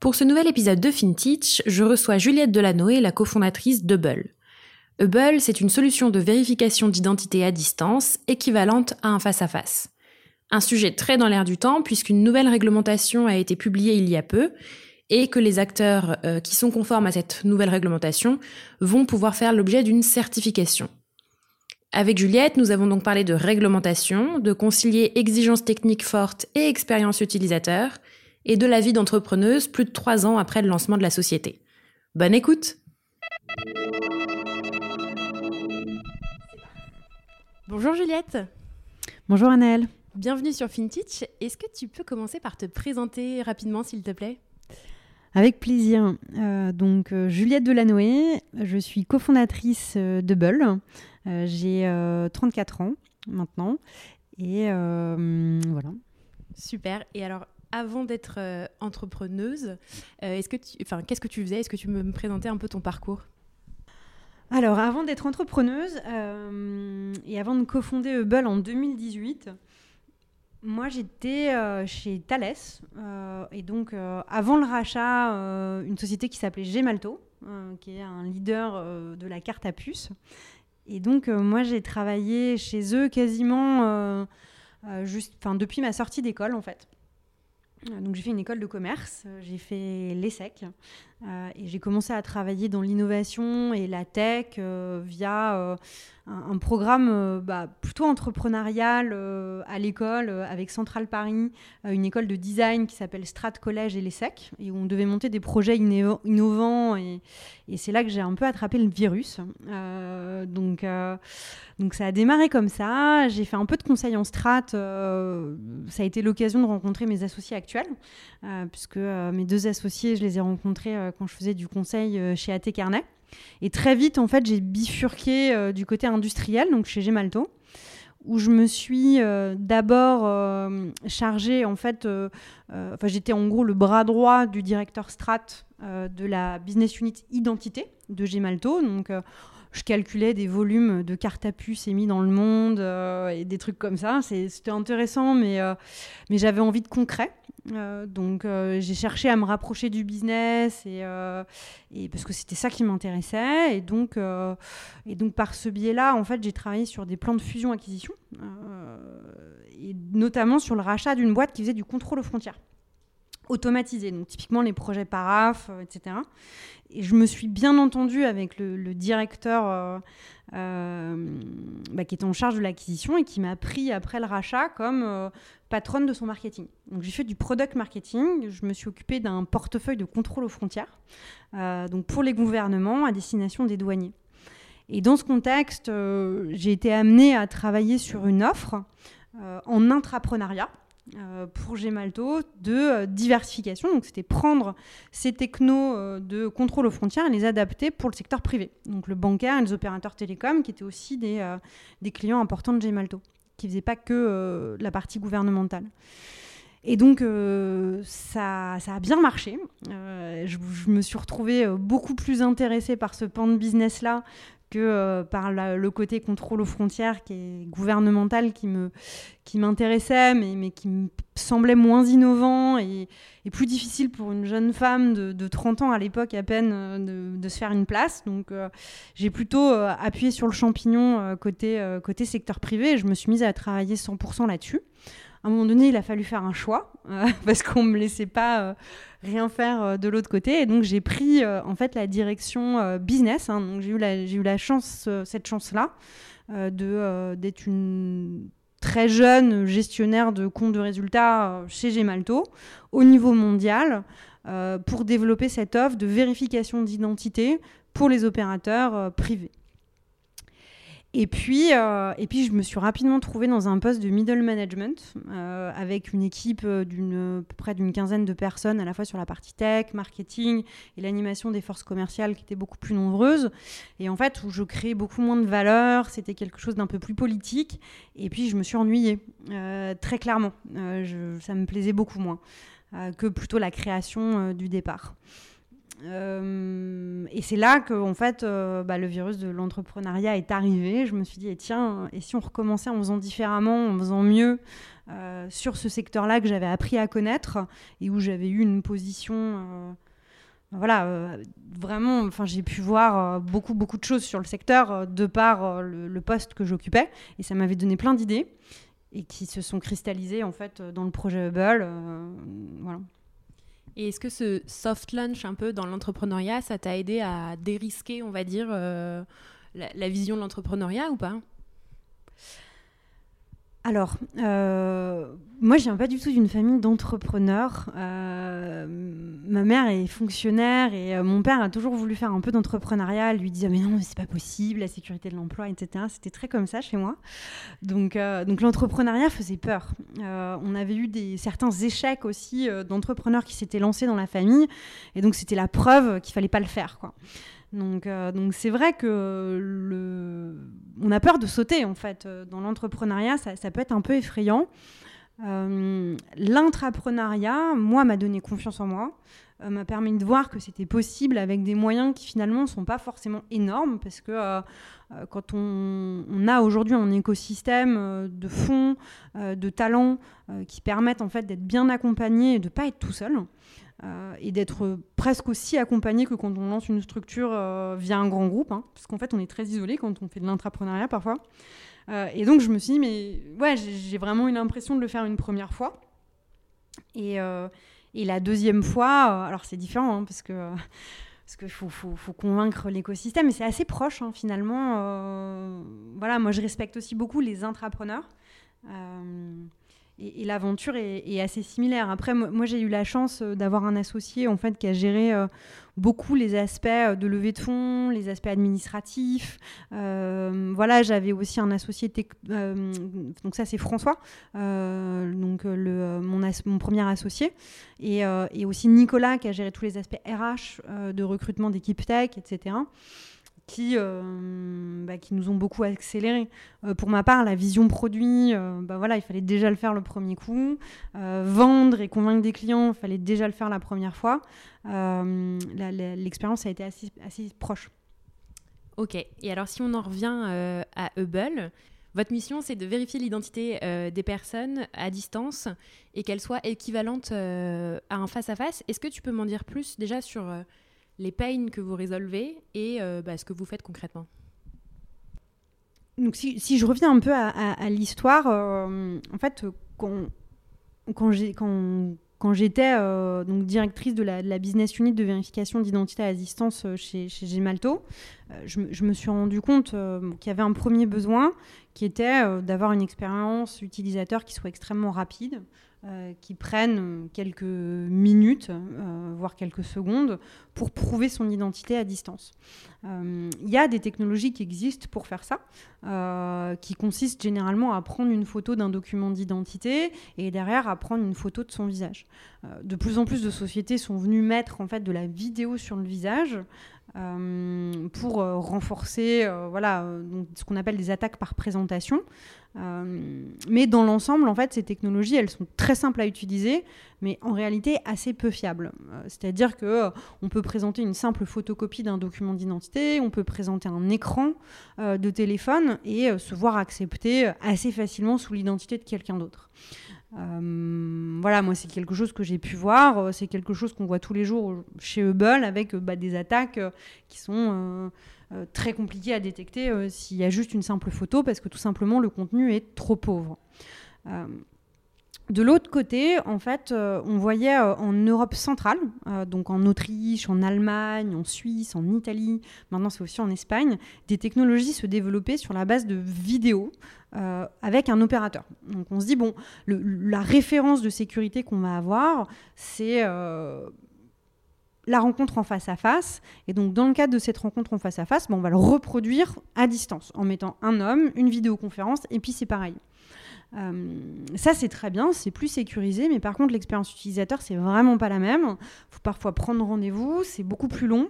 Pour ce nouvel épisode de FinTech, je reçois Juliette Delanoë, la cofondatrice d'Hubble. Hubble, c'est une solution de vérification d'identité à distance équivalente à un face-à-face. -face. Un sujet très dans l'air du temps puisqu'une nouvelle réglementation a été publiée il y a peu et que les acteurs euh, qui sont conformes à cette nouvelle réglementation vont pouvoir faire l'objet d'une certification. Avec Juliette, nous avons donc parlé de réglementation, de concilier exigences techniques fortes et expérience utilisateur, et de la vie d'entrepreneuse plus de trois ans après le lancement de la société. Bonne écoute Bonjour Juliette Bonjour Annelle Bienvenue sur FinTech. Est-ce que tu peux commencer par te présenter rapidement, s'il te plaît? Avec plaisir. Euh, donc, euh, Juliette Delanoë, je suis cofondatrice euh, de Bull. J'ai 34 ans maintenant. Et voilà. Super. Et alors, avant d'être entrepreneuse, est-ce que enfin, qu'est-ce que tu faisais? Est-ce que tu me présenter un peu ton parcours? Alors, avant d'être entrepreneuse et avant de cofonder Hubble en 2018, moi, j'étais euh, chez Thales, euh, et donc euh, avant le rachat, une société qui s'appelait Gemalto, qui est un leader de la carte à puce. Et donc, moi, j'ai travaillé chez eux quasiment depuis ma sortie d'école, en fait. Donc j'ai fait une école de commerce, j'ai fait l'ESSEC et j'ai commencé à travailler dans l'innovation et la tech via un, programme euh, bah, plutôt entrepreneurial euh, à l'école euh, avec Central Paris, une école de design qui s'appelle Strat Collège et l'ESSEC, et où on devait monter des projets innovants. Et, c'est là que j'ai un peu attrapé le virus. donc, donc ça a démarré comme ça. J'ai fait un peu de conseil en strat. ça a été l'occasion de rencontrer mes associés actuels, puisque mes deux associés, je les ai rencontrés quand je faisais du conseil chez AT Carnet. Et très vite, en fait, j'ai bifurqué euh, du côté industriel, donc chez Gemalto, où je me suis euh, d'abord euh, chargée, en fait, enfin, j'étais en gros le bras droit du directeur strat de la business unit identité de Gemalto. Donc, je calculais des volumes de cartes à puce émis dans le monde et des trucs comme ça. C'était intéressant, mais, mais j'avais envie de concret. Euh, donc euh, j'ai cherché à me rapprocher du business euh, et parce que c'était ça qui m'intéressait et donc et donc par ce biais-là en fait j'ai travaillé sur des plans de fusion acquisition et notamment sur le rachat d'une boîte qui faisait du contrôle aux frontières automatisé donc typiquement les projets paraf etc et je me suis bien entendue avec le, directeur bah, qui était en charge de l'acquisition et qui m'a pris après le rachat comme patronne de son marketing. Donc j'ai fait du product marketing, je me suis occupée d'un portefeuille de contrôle aux frontières, euh, donc pour les gouvernements à destination des douaniers. Et dans ce contexte, euh, j'ai été amenée à travailler sur une offre euh, en intrapreneuriat pour Gemalto de diversification. Donc c'était prendre ces technos de contrôle aux frontières et les adapter pour le secteur privé. Donc le bancaire et les opérateurs télécoms qui étaient aussi des, des clients importants de Gemalto qui faisait pas que euh, la partie gouvernementale. Et donc, euh, ça, ça, a bien marché. Euh, je, me suis retrouvée beaucoup plus intéressée par ce pan de business-là que par le côté contrôle aux frontières qui est gouvernemental qui me qui m'intéressait mais, mais qui me semblait moins innovant et, plus difficile pour une jeune femme de, 30 ans à l'époque à peine de, de, se faire une place. Donc j'ai plutôt appuyé sur le champignon côté côté secteur privé et je me suis mise à travailler 100% là-dessus à un moment donné, il a fallu faire un choix parce qu'on me laissait pas rien faire de l'autre côté. Et donc j'ai pris en fait la direction business. Hein. j'ai eu la chance cette chance là de d'être une très jeune gestionnaire de compte de résultats chez Gemalto au niveau mondial pour développer cette offre de vérification d'identité pour les opérateurs privés. Et puis, euh, et puis, je me suis rapidement trouvée dans un poste de middle management euh, avec une équipe euh, d'une près d'une quinzaine de personnes, à la fois sur la partie tech, marketing et l'animation des forces commerciales qui étaient beaucoup plus nombreuses. Et en fait, où je créais beaucoup moins de valeur, c'était quelque chose d'un peu plus politique. Et puis, je me suis ennuyée, très clairement. ça me plaisait beaucoup moins que plutôt la création du départ. Euh, et c'est là que, en fait, euh, bah, le virus de l'entrepreneuriat est arrivé. Je me suis dit, eh, tiens, et si on recommençait en faisant différemment, en faisant mieux euh, sur ce secteur-là que j'avais appris à connaître et où j'avais eu une position. voilà, vraiment, enfin, j'ai pu voir beaucoup, beaucoup de choses sur le secteur de par le, le, poste que j'occupais. Et ça m'avait donné plein d'idées et qui se sont cristallisées, en fait, dans le projet Hubble. voilà. Et est-ce que ce soft launch un peu dans l'entrepreneuriat, ça t'a aidé à dérisquer, on va dire, euh, la, vision de l'entrepreneuriat ou pas? Alors, euh, moi, je viens pas du tout d'une famille d'entrepreneurs. Euh, ma mère est fonctionnaire et euh, mon père a toujours voulu faire un peu d'entrepreneuriat. lui disait mais non, c'est pas possible, la sécurité de l'emploi, etc. C'était très comme ça chez moi. Donc, donc l'entrepreneuriat faisait peur. on avait eu des certains échecs aussi d'entrepreneurs qui s'étaient lancés dans la famille, et donc c'était la preuve qu'il fallait pas le faire, quoi. Donc, euh, donc c'est vrai que on a peur de sauter en fait dans l'entrepreneuriat, ça, peut être un peu effrayant. Euh, L'intrapreneuriat, moi, m'a donné confiance en moi, euh, m'a permis de voir que c'était possible avec des moyens qui finalement ne sont pas forcément énormes parce que euh, quand on, on a aujourd'hui un écosystème de fonds, de talents qui permettent en fait d'être bien accompagné et de ne pas être tout seul. Euh, et d'être presque aussi accompagné que quand on lance une structure euh, via un grand groupe, hein, parce qu'en fait on est très isolé quand on fait de l'intrapreneuriat parfois. Euh, et donc je me suis dit, mais ouais, j'ai vraiment eu l'impression de le faire une première fois. Et, et la deuxième fois, alors c'est différent, hein, parce que parce qu'il faut, faut, faut, convaincre l'écosystème, mais c'est assez proche hein, finalement. voilà, moi je respecte aussi beaucoup les intrapreneurs et, l'aventure est, assez similaire. Après, moi, j'ai eu la chance euh, d'avoir un associé en fait qui a géré euh, beaucoup les aspects euh, de levée de fonds, les aspects administratifs. voilà, j'avais aussi un associé, donc ça c'est François, donc mon, premier associé, et, et, aussi Nicolas qui a géré tous les aspects RH de recrutement d'équipe tech, etc qui, euh, bah, qui nous ont beaucoup accéléré. Euh, pour ma part, la vision produit, euh, bah, voilà, il fallait déjà le faire le premier coup. vendre et convaincre des clients, il fallait déjà le faire la première fois. L'expérience a été assez, proche. Ok, et alors si on en revient à Hubble, votre mission, c'est de vérifier l'identité des personnes à distance et qu'elles soient équivalentes à un face-à-face. Est-ce que tu peux m'en dire plus déjà sur les pains que vous résolvez et euh, bah, ce que vous faites concrètement. Donc si, je reviens un peu à, l'histoire, euh, en fait, quand, j'étais euh, donc directrice de la, business unit de vérification d'identité à distance chez, chez Gemalto, je, je, me suis rendu compte qu'il y avait un premier besoin qui était d'avoir une expérience utilisateur qui soit extrêmement rapide, euh, qui prennent quelques minutes, euh, voire quelques secondes, pour prouver son identité à distance. Euh, il y a des technologies qui existent pour faire ça, qui consistent généralement à prendre une photo d'un document d'identité et derrière à prendre une photo de son visage. de plus en plus de sociétés sont venues mettre en fait de la vidéo sur le visage euh, pour euh, renforcer euh, voilà, ce qu'on appelle des attaques par présentation. mais dans l'ensemble, en fait, ces technologies, elles sont très simples à utiliser, mais en réalité assez peu fiables. C'est-à-dire que on peut présenter une simple photocopie d'un document d'identité, on peut présenter un écran de téléphone et se voir accepter assez facilement sous l'identité de quelqu'un d'autre. Euh, voilà, moi, c'est quelque chose que j'ai pu voir. Euh, c'est quelque chose qu'on voit tous les jours chez Hubble avec euh, bah, des attaques qui sont très compliquées à détecter s'il y a juste une simple photo parce que tout simplement le contenu est trop pauvre. De l'autre côté, en fait, euh, on voyait euh, en Europe centrale, euh, donc en Autriche, en Allemagne, en Suisse, en Italie, maintenant c'est aussi en Espagne, des technologies se développer sur la base de vidéos avec un opérateur. Donc on se dit, bon, la référence de sécurité qu'on va avoir, c'est la rencontre en face à face. Et donc, dans le cadre de cette rencontre en face à face, on va le reproduire à distance en mettant un homme, une vidéoconférence, et puis c'est pareil. Euh, ça, c'est très bien, c'est plus sécurisé, mais par contre, l'expérience utilisateur, c'est vraiment pas la même. Il faut parfois prendre rendez-vous, c'est beaucoup plus long.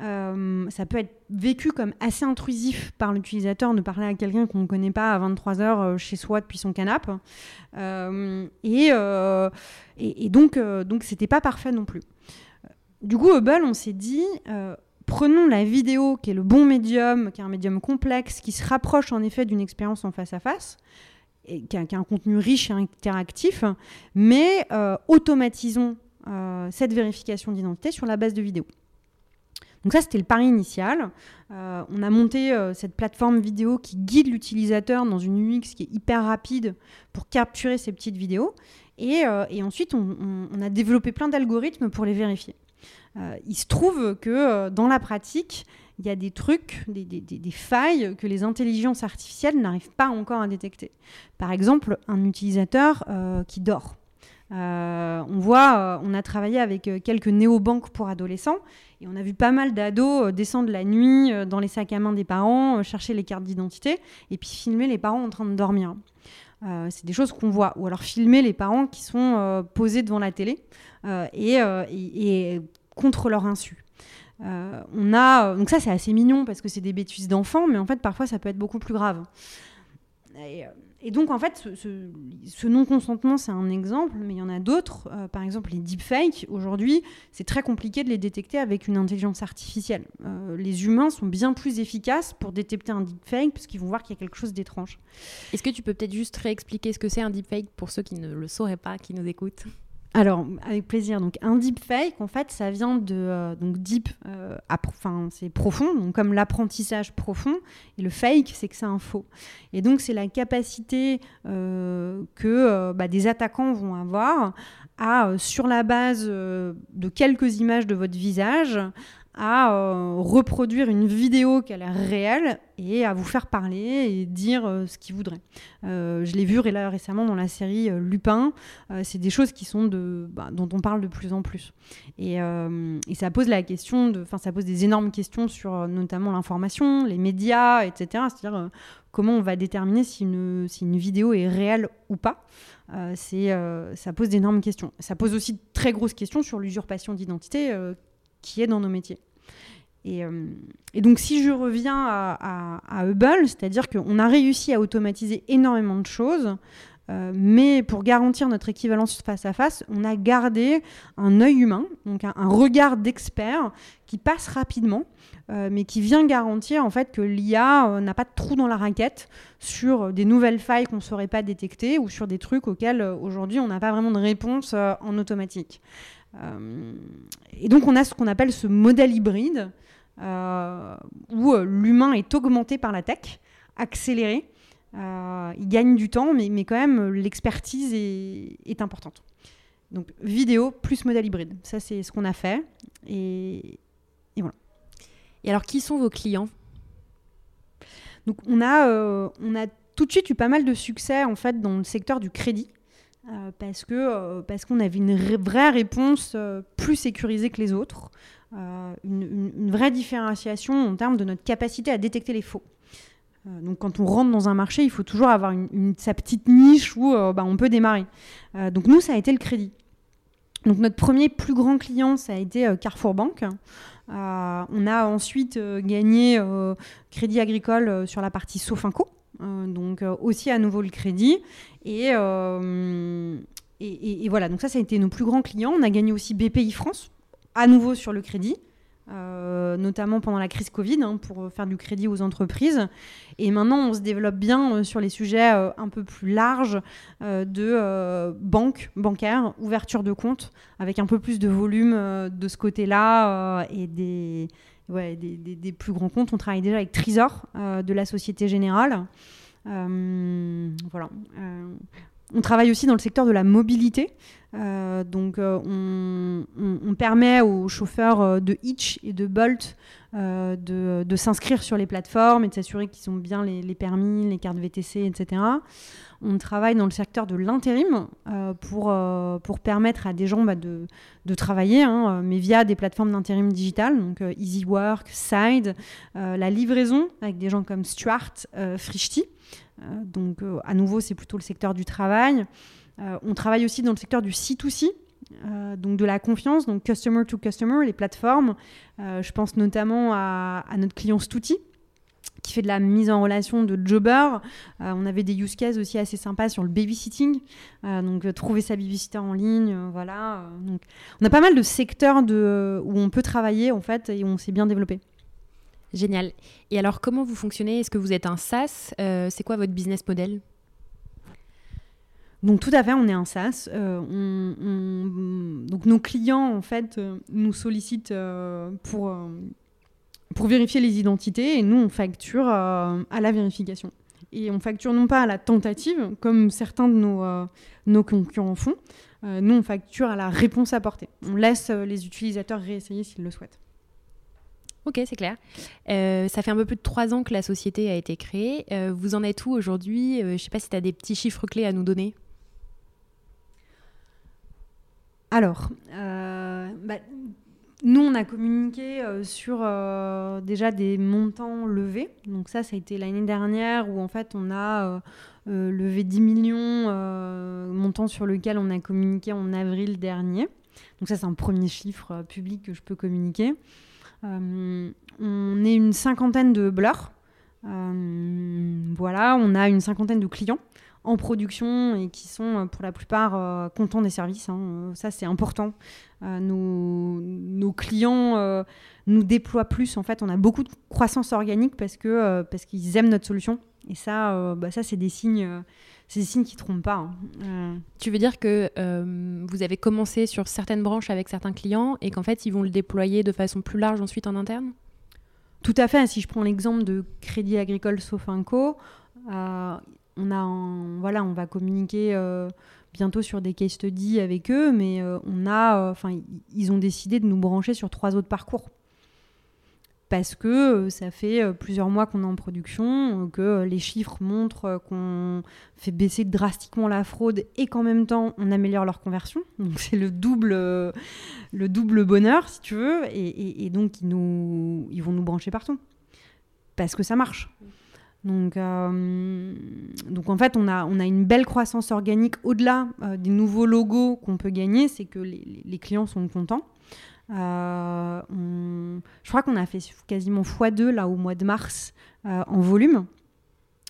Euh, ça peut être vécu comme assez intrusif par l'utilisateur de parler à quelqu'un qu'on ne connaît pas à 23 heures euh, chez soi depuis son canapé. et, et, donc, donc c'était pas parfait non plus. Du coup, Hubble, on s'est dit, prenons la vidéo qui est le bon médium, qui est un médium complexe, qui se rapproche en effet d'une expérience en face à face, qui, a, un contenu riche et interactif, mais euh, automatisons euh, cette vérification d'identité sur la base de vidéos. Donc ça, c'était le pari initial. Euh, on a monté cette plateforme vidéo qui guide l'utilisateur dans une UX qui est hyper rapide pour capturer ces petites vidéos. Et, ensuite, on, a développé plein d'algorithmes pour les vérifier. Il se trouve que dans la pratique, il y a des trucs, des, failles que les intelligences artificielles n'arrivent pas encore à détecter. Par exemple, un utilisateur euh, qui dort. Euh, on euh, on a travaillé avec quelques néobanques pour adolescents et on a vu pas mal d'ados descendre la nuit dans les sacs à main des parents, chercher les cartes d'identité et puis filmer les parents en train de dormir. c'est des choses qu'on voit. Ou alors filmer les parents qui sont posés devant la télé et, contre leur insu. Euh, on a donc ça c'est assez mignon parce que c'est des bêtises d'enfants, mais en fait parfois ça peut être beaucoup plus grave. Et, euh, donc en fait ce, non-consentement c'est un exemple, mais il y en a d'autres. Euh, par exemple les deepfakes aujourd'hui c'est très compliqué de les détecter avec une intelligence artificielle. les humains sont bien plus efficaces pour détecter un deepfake parce qu'ils vont voir qu'il y a quelque chose d'étrange. Est-ce que tu peux peut-être juste réexpliquer ce que c'est un deepfake pour ceux qui ne le sauraient pas, qui nous écoutent? Alors, avec plaisir. Donc, un deepfake, en fait, ça vient de. Euh, donc, deep, euh, c'est profond, donc comme l'apprentissage profond. Et le fake, c'est que c'est un faux. Et donc, c'est la capacité euh, que bah, des attaquants vont avoir à, sur la base de quelques images de votre visage, à euh, reproduire une vidéo qui a l'air réelle et à vous faire parler et dire euh, ce qu'ils voudraient. Euh, je l'ai vu récemment dans la série Lupin. c'est des choses qui sont de, bah, dont on parle de plus en plus. Et, ça pose la question, de, ça pose des énormes questions sur notamment l'information, les médias, etc. C'est-à-dire comment on va déterminer si une, si une vidéo est réelle ou pas. c'est, ça pose d'énormes questions. Ça pose aussi de très grosses questions sur l'usurpation d'identité qui est dans nos métiers. Et, euh, donc si je reviens à, Hubble, c'est-à-dire qu'on a réussi à automatiser énormément de choses, euh, mais pour garantir notre équivalence face à face, on a gardé un œil humain, donc un, regard d'expert qui passe rapidement, euh, mais qui vient garantir en fait que l'IA n'a pas de trou dans la raquette sur des nouvelles failles qu'on ne saurait pas détecter ou sur des trucs auxquels aujourd'hui on n'a pas vraiment de réponse en automatique. Euh, et donc on a ce qu'on appelle ce modèle hybride euh, où euh, l'humain est augmenté par la tech, accéléré. il gagne du temps, mais, mais quand même l'expertise est, est, importante. Donc vidéo plus modèle hybride, ça c'est ce qu'on a fait. Et, et, voilà. Et alors qui sont vos clients? Donc on a, on a tout de suite eu pas mal de succès en fait dans le secteur du crédit. Euh, parce que euh, parce qu'on avait une vraie réponse euh, plus sécurisée que les autres, une, vraie différenciation en termes de notre capacité à détecter les faux. donc quand on rentre dans un marché, il faut toujours avoir sa petite niche où bah, on peut démarrer. donc nous, ça a été le crédit. Donc notre premier plus grand client, ça a été Carrefour Bank. on a ensuite gagné Crédit Agricole sur la partie Sofinco. Euh, donc euh, aussi à nouveau le crédit. Euh, et, et, voilà, donc ça, ça a été nos plus grands clients. On a gagné aussi BPI France, à nouveau sur le crédit. notamment pendant la crise Covid, hein, pour faire du crédit aux entreprises. Et maintenant, on se développe bien sur les sujets un peu plus larges de banque, bancaire, ouverture de compte, avec un peu plus de volume de ce côté-là et des, ouais, des, plus grands comptes. On travaille déjà avec Trésor euh, de la Société Générale. Euh, voilà. Euh, on travaille aussi dans le secteur de la mobilité. donc, on, permet aux chauffeurs de Hitch et de Bolt de, s'inscrire sur les plateformes et de s'assurer qu'ils ont bien les, permis, les cartes VTC, etc. On travaille dans le secteur de l'intérim euh, pour, euh, pour permettre à des gens bah, de, de, travailler, hein, mais via des plateformes d'intérim digital, donc euh, EasyWork, Side, la livraison avec des gens comme Stuart, Frishti. Donc à nouveau, c'est plutôt le secteur du travail. on travaille aussi dans le secteur du C2C, donc de la confiance, donc customer to customer, les plateformes. je pense notamment à, notre client Stouti, qui fait de la mise en relation de jobber. Euh, on avait des use cases aussi assez sympas sur le babysitting, euh, donc euh, trouver sa babysitter en ligne, voilà. Donc, on a pas mal de secteurs où on peut travailler en fait et on s'est bien développé. Génial. Et alors, comment vous fonctionnez? Est-ce que vous êtes un SaaS? C'est quoi votre business model? Donc tout à fait, on est un SaaS. donc nos clients en fait nous sollicitent pour vérifier les identités et nous, on facture euh, à la vérification. Et on facture non pas à la tentative, comme certains de nos, euh, nos concurrents font, euh, nous, on facture à la réponse apportée. On laisse les utilisateurs réessayer s'ils le souhaitent. Ok, c'est clair. ça fait un peu plus de trois ans que la société a été créée. vous en êtes où aujourd'hui? Je ne sais pas si tu as des petits chiffres clés à nous donner. Alors, bah, nous, on a communiqué euh, sur euh, déjà des montants levés. Donc ça, ça a été l'année dernière où en fait on a euh, levé 10 millions, montant sur lequel on a communiqué en avril dernier. Donc ça, c'est un premier chiffre public que je peux communiquer. On est une cinquantaine de blurs. voilà, on a une cinquantaine de clients en production et qui sont euh, pour la plupart euh, contents des services. Hein. Euh, ça, c'est important. nos, clients nous déploient plus. En fait, on a beaucoup de croissance organique parce que parce qu'ils aiment notre solution. Et ça, bah, ça c'est des signes. c'est des signes qui ne trompent pas. Hein. Tu veux dire que vous avez commencé sur certaines branches avec certains clients et qu'en fait, ils vont le déployer de façon plus large ensuite en interne? Tout à fait. Si je prends l'exemple de Crédit Agricole Sofinco, on a voilà, on va communiquer euh, bientôt sur des case studies avec eux, mais euh, on a, euh, enfin, ils ont décidé de nous brancher sur trois autres parcours parce que ça fait plusieurs mois qu'on est en production, que les chiffres montrent qu'on fait baisser drastiquement la fraude et qu'en même temps on améliore leur conversion. Donc c'est le double, le double bonheur si tu veux, et, donc ils, vont nous brancher partout parce que ça marche. Donc, euh, en fait, on a, une belle croissance organique au-delà euh, des nouveaux logos qu'on peut gagner, c'est que les, clients sont contents. Euh, je crois qu'on a fait quasiment x2 là au mois de mars en volume.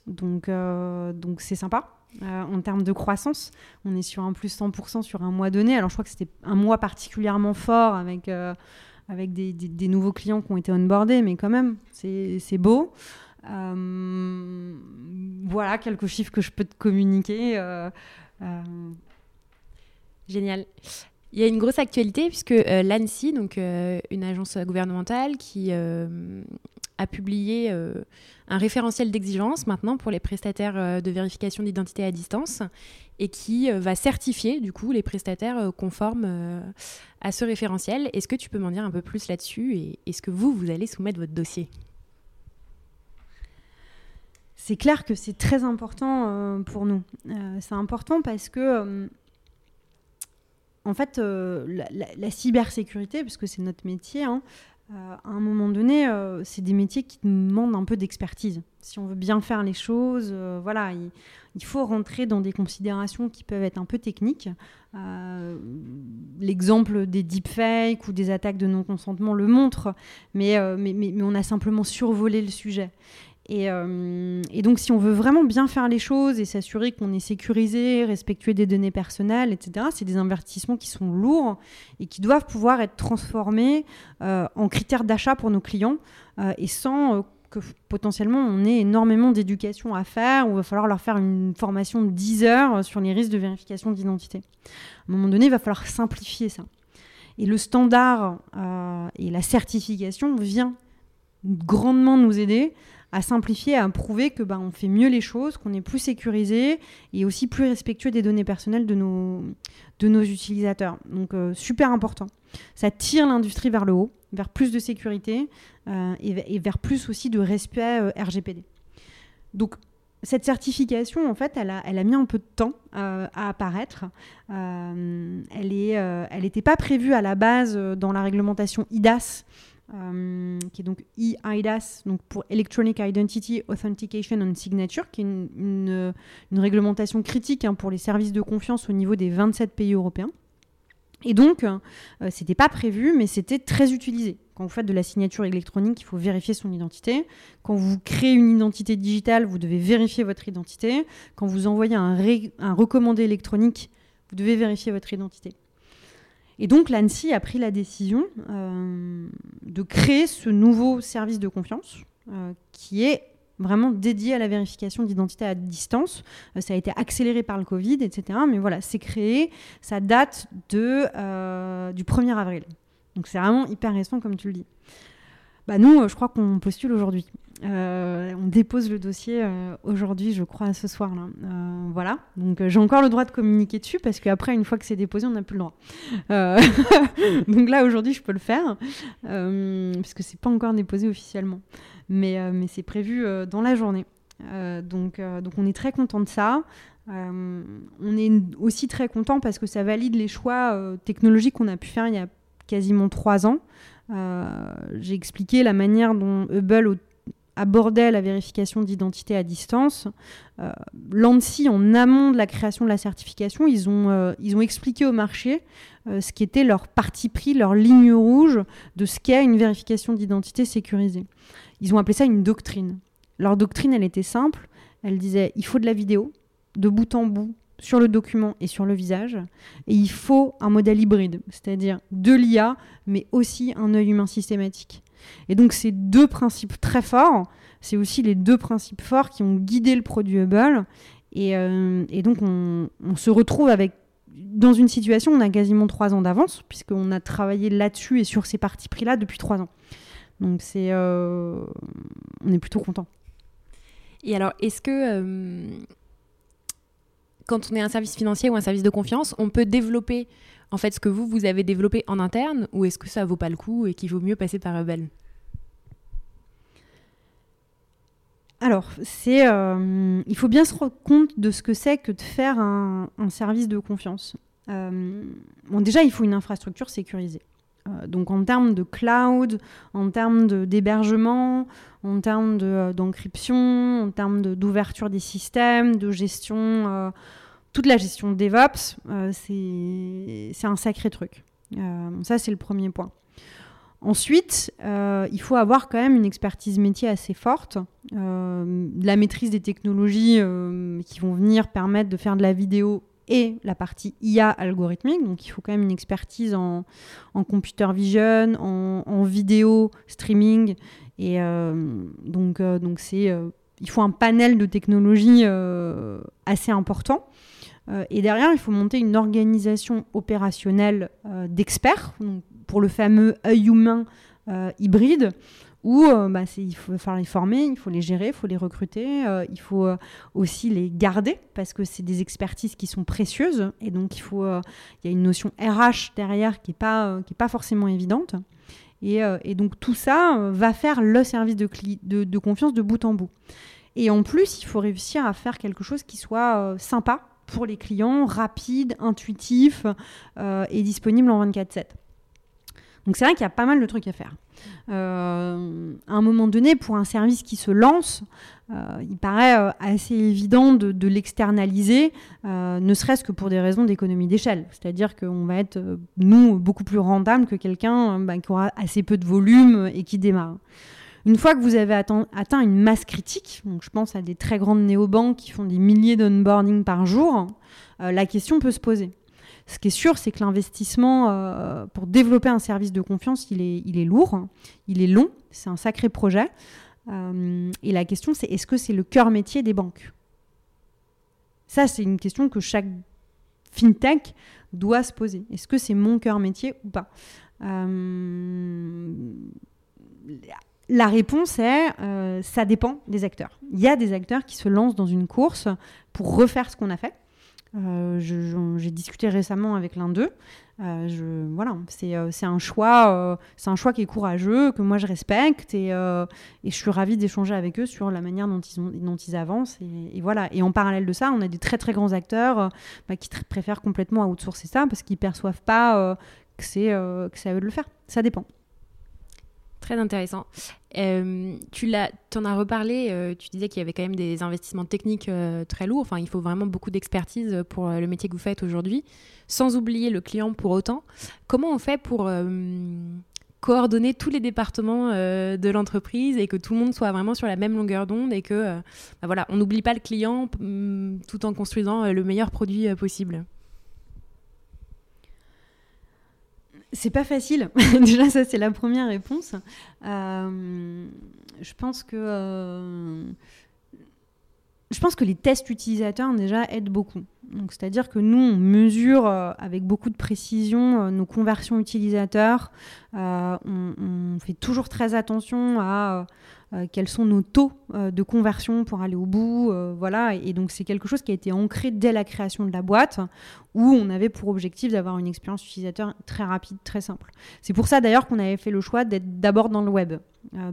Donc donc c'est sympa. en termes de croissance, on est sur un plus 100% sur un mois donné. Alors je crois que c'était un mois particulièrement fort avec, avec des, nouveaux clients qui ont été onboardés, mais quand même, c'est beau. Euh, voilà quelques chiffres que je peux te communiquer. Euh, euh. Génial. Il y a une grosse actualité puisque l'ANSI, donc une agence gouvernementale qui a publié un référentiel d'exigence maintenant pour les prestataires de vérification d'identité à distance et qui va certifier du coup les prestataires conformes à ce référentiel. Est-ce que tu peux m'en dire un peu plus là-dessus et est-ce que vous, vous allez soumettre votre dossier? C'est clair que c'est très important euh, pour nous. Euh, c'est important parce que, euh, en fait, la, cybersécurité, puisque c'est notre métier, hein, à un moment donné, c'est des métiers qui demandent un peu d'expertise. Si on veut bien faire les choses, voilà, il, faut rentrer dans des considérations qui peuvent être un peu techniques. L'exemple des deepfakes ou des attaques de non-consentement le montre, mais, on a simplement survolé le sujet. Euh, et, donc, si on veut vraiment bien faire les choses et s'assurer qu'on est sécurisé, respectuer des données personnelles, etc., c'est des investissements qui sont lourds et qui doivent pouvoir être transformés euh, en critères d'achat pour nos clients euh, et sans que potentiellement on ait énormément d'éducation à faire ou il va falloir leur faire une formation de 10 heures sur les risques de vérification d'identité. À un moment donné, il va falloir simplifier ça. Et le standard et la certification vient grandement nous aider à simplifier, à prouver que ben, on fait mieux les choses, qu'on est plus sécurisé et aussi plus respectueux des données personnelles de nos, de nos utilisateurs. Donc euh, super important. Ça tire l'industrie vers le haut, vers plus de sécurité euh, et, vers plus aussi de respect euh, RGPD. Donc cette certification, en fait, elle a, elle a mis un peu de temps à apparaître. elle n'était pas prévue à la base dans la réglementation IDAS euh, qui est donc EIDAS, donc pour Electronic Identity Authentication and Signature, qui est une, réglementation critique hein, pour les services de confiance au niveau des 27 pays européens. Et donc, euh, c'était pas prévu, mais c'était très utilisé. Quand vous faites de la signature électronique, il faut vérifier son identité. Quand vous créez une identité digitale, vous devez vérifier votre identité. Quand vous envoyez un recommandé électronique, vous devez vérifier votre identité. Et donc l'ANSI a pris la décision euh, de créer ce nouveau service de confiance euh, qui est vraiment dédié à la vérification d'identité à distance. Euh, ça a été accéléré par le Covid, etc. Mais voilà, c'est créé, ça date de, du 1er avril. Donc c'est vraiment hyper récent comme tu le dis. Bah nous, je crois qu'on postule aujourd'hui. Euh, on dépose le dossier euh, aujourd'hui, je crois, ce soir-là. Euh, voilà. Donc j'ai encore le droit de communiquer dessus parce qu'après, une fois que c'est déposé, on n'a plus le droit. donc là, aujourd'hui, je peux le faire parce que c'est pas encore déposé officiellement. Mais, mais c'est prévu dans la journée. donc, donc on est très content de ça. on est aussi très content parce que ça valide les choix technologiques qu'on a pu faire il y a quasiment trois ans. j'ai expliqué la manière dont Hubble, abordait la vérification d'identité à distance. Euh, L'ANSI, en amont de la création de la certification, ils ont, euh, expliqué au marché euh, ce qui était leur parti pris, leur ligne rouge de ce qu'est une vérification d'identité sécurisée. Ils ont appelé ça une doctrine. Leur doctrine, elle était simple. Elle disait il faut de la vidéo, de bout en bout, sur le document et sur le visage. Et il faut un modèle hybride, c'est-à-dire de l'IA, mais aussi un œil humain systématique. Et donc ces deux principes très forts, c'est aussi les deux principes forts qui ont guidé le produit Hubble. Et, euh, donc on, se retrouve avec dans une situation où on a quasiment trois ans d'avance, puisqu'on a travaillé là-dessus et sur ces parties pris-là depuis trois ans. Donc c'est, euh, on est plutôt content. Et alors, est-ce que euh, quand on est un service financier ou un service de confiance, on peut développer en fait ce que vous, vous avez développé en interne ou est-ce que ça vaut pas le coup et qu'il vaut mieux passer par Rebel alors, c'est, euh, il faut bien se rendre compte de ce que c'est que de faire un, service de confiance. Euh, bon, déjà, il faut une infrastructure sécurisée. Euh, donc, en termes de cloud, en termes d'hébergement, en termes d'encryption, en termes d'ouverture des systèmes, de gestion toute la gestion de DevOps, euh, c'est un sacré truc. Euh, ça, c'est le premier point. Ensuite, euh, il faut avoir quand même une expertise métier assez forte, la maîtrise des technologies qui vont venir permettre de faire de la vidéo et la partie IA algorithmique. Donc, il faut quand même une expertise en, computer vision, en, vidéo streaming. Et donc, c'est, il faut un panel de technologies assez important. Euh, et derrière, il faut monter une organisation opérationnelle euh, d'experts pour le fameux œil humain euh, hybride où bah, il faut les former, il faut les gérer, il faut les recruter, il faut aussi les garder parce que c'est des expertises qui sont précieuses et donc il y a une notion RH derrière qui est pas forcément évidente et, donc tout ça va faire le service de, confiance de bout en bout. Et en plus, il faut réussir à faire quelque chose qui soit sympa pour les clients, rapide, intuitif euh, et disponible en 24/7. Donc c'est vrai qu'il y a pas mal de trucs à faire. Euh, à un moment donné, pour un service qui se lance, euh, il paraît assez évident de, l'externaliser, ne serait-ce que pour des raisons d'économie d'échelle. C'est-à-dire qu'on va être, nous, beaucoup plus rentable que quelqu'un bah, qui aura assez peu de volume et qui démarre. Une fois que vous avez atteint, une masse critique, donc je pense à des très grandes néobanques qui font des milliers d'onboarding par jour, euh, la question peut se poser. Ce qui est sûr, c'est que l'investissement euh, pour développer un service de confiance, il est, lourd, il est long, c'est un sacré projet. Euh, et la question, c'est est-ce que c'est le cœur métier des banques? Ça, c'est une question que chaque fintech doit se poser. Est-ce que c'est mon cœur métier ou pas? La réponse est ça dépend des acteurs. Il y a des acteurs qui se lancent dans une course pour refaire ce qu'on a fait. J'ai discuté récemment avec l'un d'eux. Euh, voilà, c'est euh, un choix, euh, c'est un choix qui est courageux, que moi je respecte et, je suis ravie d'échanger avec eux sur la manière dont ils, avancent et, voilà. Et en parallèle de ça, on a des très très grands acteurs bah, qui préfèrent complètement outsourcer ça parce qu'ils perçoivent pas que c'est à eux de le faire. Ça dépend. Très intéressant. Euh, tu l'as, en as reparlé, euh, tu disais qu'il y avait quand même des investissements techniques euh, très lourds. Enfin, il faut vraiment beaucoup d'expertise pour le métier que vous faites aujourd'hui, sans oublier le client pour autant. Comment on fait pour coordonner tous les départements de l'entreprise et que tout le monde soit vraiment sur la même longueur d'onde et que bah voilà, on n'oublie pas le client mm, tout en construisant le meilleur produit possible? C'est pas facile. Déjà, ça, c'est la première réponse. Euh, je pense que. Euh, je pense que les tests utilisateurs déjà aident beaucoup. C'est-à-dire que nous, on mesure euh, avec beaucoup de précision nos conversions utilisateurs. On, fait toujours très attention à euh, quels sont nos taux euh, de conversion pour aller au bout. Euh, voilà. Et, donc, c'est quelque chose qui a été ancré dès la création de la boîte, où on avait pour objectif d'avoir une expérience utilisateur très rapide, très simple. C'est pour ça d'ailleurs qu'on avait fait le choix d'être d'abord dans le web.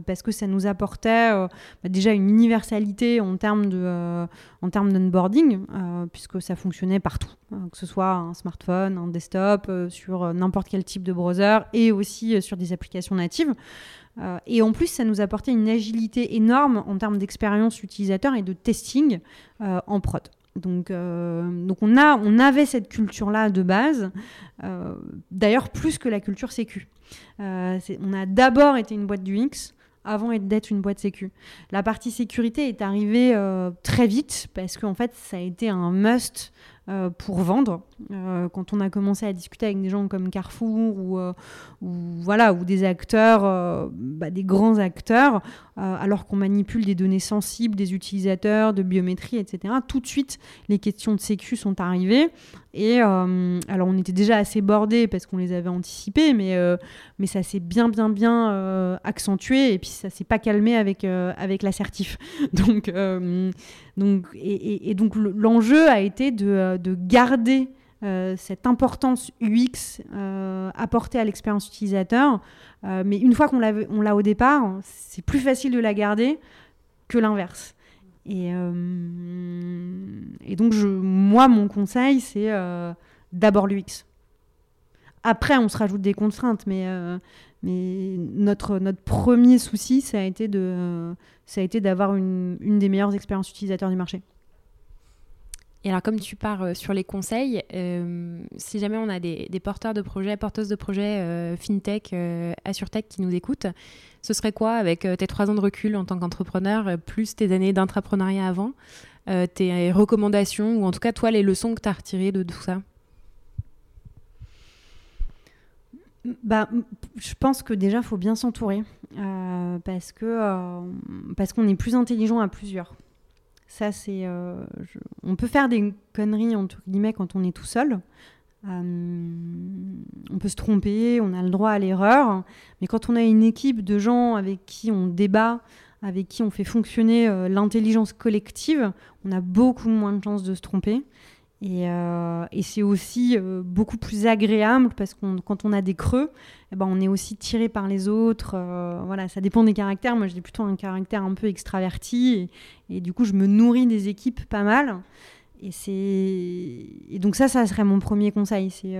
parce que ça nous apportait bah, déjà une universalité en termes de en termes puisque ça fonctionnait partout que ce soit un smartphone un desktop sur n'importe quel type de browser et aussi sur des applications natives euh, et en plus, ça nous apportait une agilité énorme en termes d'expérience utilisateur et de testing euh, en prod. Donc, euh, donc on, a, on avait cette culture-là de base, d'ailleurs plus que la culture sécu. on a d'abord été une boîte du X avant d'être une boîte sécu. La partie sécurité est arrivée très vite parce qu'en fait ça a été un must euh, pour vendre. Euh, quand on a commencé à discuter avec des gens comme Carrefour ou, euh, voilà, ou des acteurs, bah, des grands acteurs, alors qu'on manipule des données sensibles des utilisateurs, de biométrie, etc., tout de suite, les questions de sécu sont arrivées. Et alors, on était déjà assez bordés parce qu'on les avait anticipées, mais, mais ça s'est bien, bien, bien accentué et puis ça s'est pas calmé avec, avec l'assertif. Donc, donc, et, donc l'enjeu a été de, euh, garder euh, cette importance UX euh, apportée à l'expérience utilisateur. mais une fois qu'on l'a au départ, c'est plus facile de la garder que l'inverse. Et, et, donc, je, moi, mon conseil, c'est d'abord l'UX. Après, on se rajoute des contraintes, mais, mais notre, premier souci, ça a été d'avoir une, une, des meilleures expériences utilisateurs du marché. Et alors, comme tu pars euh, sur les conseils, euh, si jamais on a des, porteurs de projets, porteuses de projets euh, FinTech, AssureTech qui nous écoutent, ce serait quoi avec tes trois ans de recul en tant qu'entrepreneur, plus tes années d'intrapreneuriat avant, tes recommandations, ou en tout cas, toi, les leçons que tu as retirées de tout ça? Bah, je pense que déjà, il faut bien s'entourer euh, parce que euh, parce qu'on est plus intelligent à plusieurs. Ça, c'est, euh, on peut faire des conneries entre guillemets quand on est tout seul. on peut se tromper, on a le droit à l'erreur, mais quand on a une équipe de gens avec qui on débat, avec qui on fait fonctionner l'intelligence collective, on a beaucoup moins de chances de se tromper. Euh, et, c'est aussi euh, beaucoup plus agréable parce que quand on a des creux, eh ben, on est aussi tiré par les autres. Euh, voilà, ça dépend des caractères. Moi, j'ai plutôt un caractère un peu extraverti et, du coup, je me nourris des équipes pas mal. Et, donc ça, ça serait mon premier conseil, c'est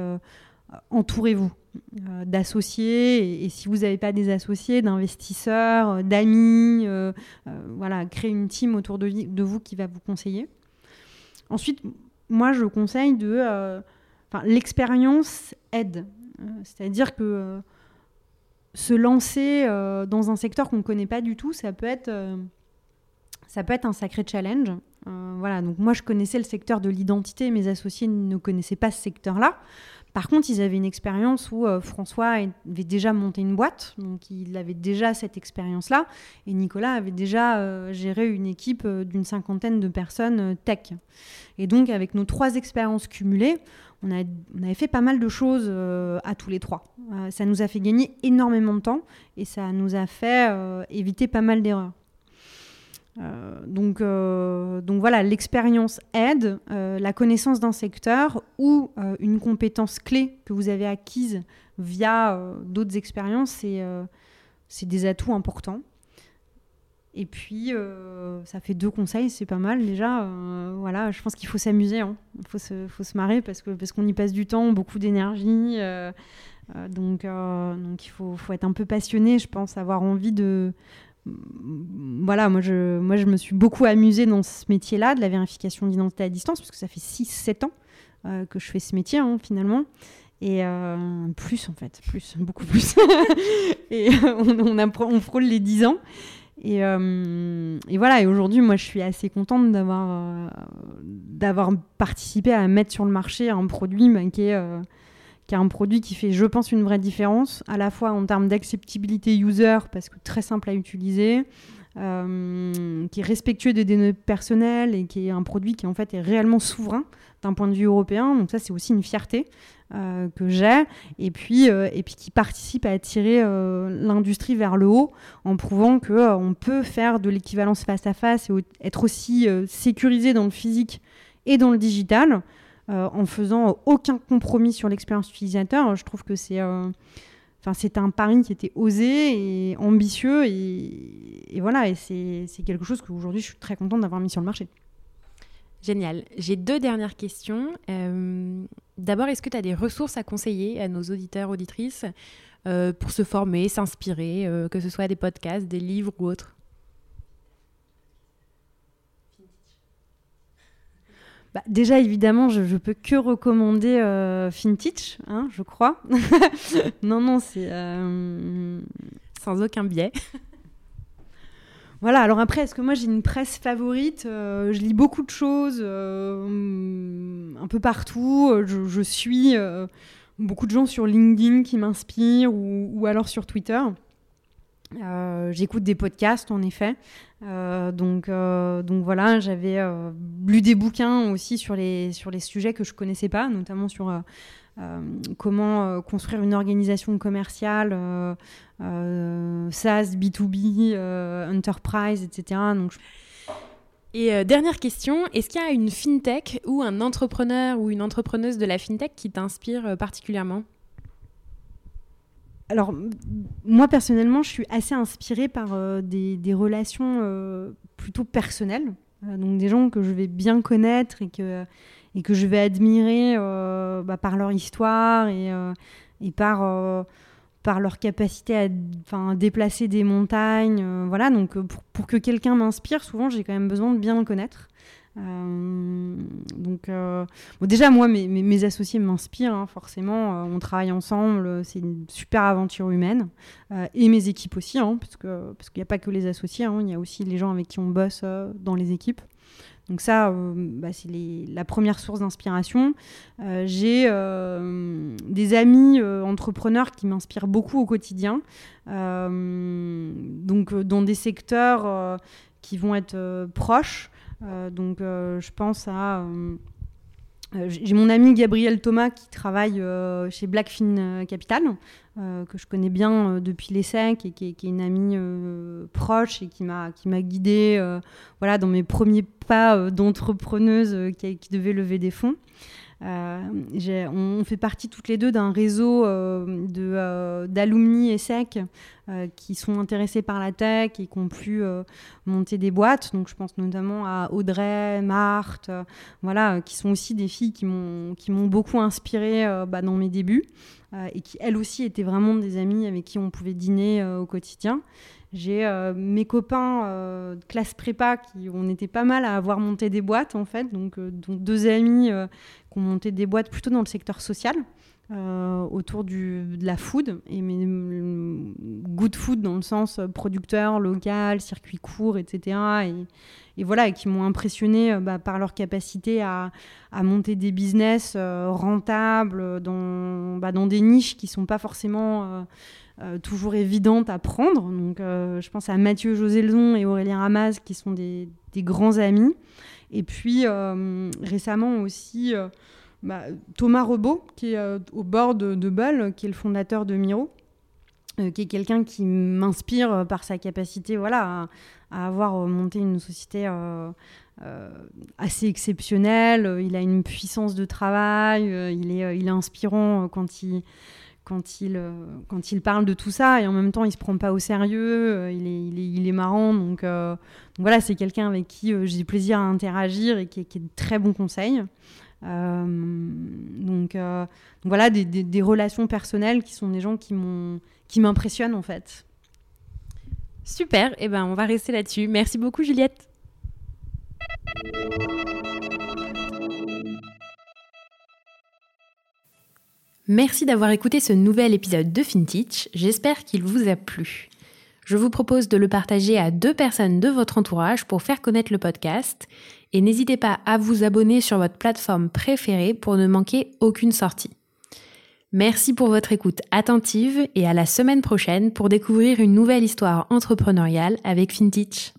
entourez-vous d'associés et, si vous n'avez pas des associés, d'investisseurs, d'amis, voilà, créez une team autour de vous qui va vous conseiller. Ensuite, moi, je conseille de. Euh, l'expérience aide. Euh, c'est-à-dire que euh, se lancer dans un secteur qu'on ne connaît pas du tout, ça peut être, ça peut être un sacré challenge. voilà, donc moi je connaissais le secteur de l'identité, mes associés ne connaissaient pas ce secteur-là. Par contre, ils avaient une expérience où euh, François avait déjà monté une boîte, donc il avait déjà cette expérience-là, et Nicolas avait déjà euh, géré une équipe euh, d'une cinquantaine de personnes tech. Et donc, avec nos trois expériences cumulées, on, on avait fait pas mal de choses à tous les trois. ça nous a fait gagner énormément de temps et ça nous a fait éviter pas mal d'erreurs. Euh, donc, euh, donc voilà, l'expérience aide, euh, la connaissance d'un secteur ou une compétence clé que vous avez acquise via d'autres expériences, c'est des atouts importants. Et puis, ça fait deux conseils, c'est pas mal déjà. voilà, je pense qu'il faut s'amuser, hein. il faut se, faut se marrer parce qu'on parce y passe du temps, beaucoup d'énergie. donc, donc, il faut, faut, être un peu passionné, je pense, avoir envie de, voilà, moi je, moi je me suis beaucoup amusée dans ce métier-là, de la vérification d'identité à distance, parce que ça fait 6-7 ans euh, que je fais ce métier hein, finalement. Et euh, plus en fait, plus, beaucoup plus. et on, on, frôle les 10 ans. Et, euh, et voilà, et aujourd'hui, moi je suis assez contente d'avoir, d'avoir participé à mettre sur le marché un produit bah, qui est qui est un produit qui fait, je pense, une vraie différence, à la fois en termes d'acceptabilité user, parce que très simple à utiliser, euh, qui est respectueux des données personnelles et qui est un produit qui en fait est réellement souverain d'un point de vue européen. Donc ça, c'est aussi une fierté euh, que j'ai. Et puis, euh, et puis qui participe à attirer l'industrie vers le haut en prouvant que on peut faire de l'équivalence face à face et être aussi sécurisé dans le physique et dans le digital. Euh, en faisant aucun compromis sur l'expérience utilisateur. Je trouve que c'est euh, un pari qui était osé et ambitieux et, voilà et c'est quelque chose qu'aujourd'hui je suis très contente d'avoir mis sur le marché. Génial. J'ai deux dernières questions. Euh, d'abord, est-ce que tu as des ressources à conseiller à nos auditeurs, auditrices pour se former, s'inspirer, que ce soit des podcasts, des livres ou autres? Bah, déjà, évidemment, je, ne peux que recommander euh, FinTech, hein, je crois. non, non, c'est euh, sans aucun biais. voilà, alors après, est-ce que moi j'ai une presse favorite euh, Je lis beaucoup de choses, un peu partout. Je, suis beaucoup de gens sur LinkedIn qui m'inspirent ou, alors sur Twitter. J'écoute des podcasts, en effet. Euh, donc, euh, donc voilà, j'avais euh, lu des bouquins aussi sur les, sur les sujets que je connaissais pas, notamment sur comment construire une organisation commerciale, SaaS, B2B, Enterprise, etc. Donc, Et dernière question, est-ce qu'il y a une fintech ou un entrepreneur ou une entrepreneuse de la fintech qui t'inspire particulièrement? Alors, moi personnellement, je suis assez inspirée par euh, des, relations euh, plutôt personnelles. Euh, donc, des gens que je vais bien connaître et que, et que je vais admirer bah, par leur histoire et, et par, par leur capacité à déplacer des montagnes. voilà, donc pour, pour que quelqu'un m'inspire, souvent j'ai quand même besoin de bien le connaître. Euh, donc, euh, déjà, moi, mes, associés m'inspirent, hein, forcément. Euh, on travaille ensemble, c'est une super aventure humaine. et mes équipes aussi, hein, parce qu'il parce qu'il n'y a pas que les associés, hein, il y a aussi les gens avec qui on bosse dans les équipes. Donc ça, bah, c'est la première source d'inspiration. J'ai des amis entrepreneurs qui m'inspirent beaucoup au quotidien. donc dans des secteurs qui vont être proches. Euh, donc euh, je pense à... Euh, j'ai mon ami Gabriel Thomas qui travaille chez Blackfin Capital, que je connais bien depuis l'ESSEC et qui est, une amie proche et qui m'a guidée voilà, dans mes premiers pas d'entrepreneuse qui, qui, devait lever des fonds. Euh, on fait partie toutes les deux d'un réseau euh, euh, d'alumni ESSEC qui sont intéressés par la tech et qui ont pu monter des boîtes. Donc je pense notamment à Audrey, Marthe, voilà, qui sont aussi des filles qui m'ont beaucoup inspiré bah, dans mes débuts et qui elles aussi étaient vraiment des amies avec qui on pouvait dîner au quotidien. J'ai mes copains de classe prépa qui on était pas mal à avoir monté des boîtes en fait, donc, euh, deux amis qui ont monté des boîtes plutôt dans le secteur social. autour du, de la food et mais, good food dans le sens producteur local circuit court etc et, voilà, et qui m'ont impressionné euh, bah, par leur capacité à, monter des business euh, rentables dans, bah, dans des niches qui sont pas forcément euh, toujours évidentes à prendre. Donc, je pense à Mathieu Joselzon et Aurélien Ramaz qui sont des, grands amis. Et puis récemment aussi bah, Thomas Rebaud qui est au bord de, de qui est le fondateur de Miro qui est quelqu'un qui m'inspire par sa capacité voilà, à avoir euh, monté une société euh, euh, assez exceptionnelle. Il a une puissance de travail, il, est, il est inspirant quand il quand il, quand il parle de tout ça et en même temps il se prend pas au sérieux, il, est, il, est, il, est, marrant. Donc, voilà, c'est quelqu'un avec qui j'ai plaisir à interagir et qui, qui est de très bons conseils. donc, voilà, des, des, relations personnelles qui sont des gens qui m'impressionnent en fait. Super, et ben on va rester là-dessus. Merci beaucoup Juliette. Merci d'avoir écouté ce nouvel épisode de FinTech, j'espère qu'il vous a plu. Je vous propose de le partager à deux personnes de votre entourage pour faire connaître le podcast et n'hésitez pas à vous abonner sur votre plateforme préférée pour ne manquer aucune sortie. Merci pour votre écoute attentive et à la semaine prochaine pour découvrir une nouvelle histoire entrepreneuriale avec FinTech.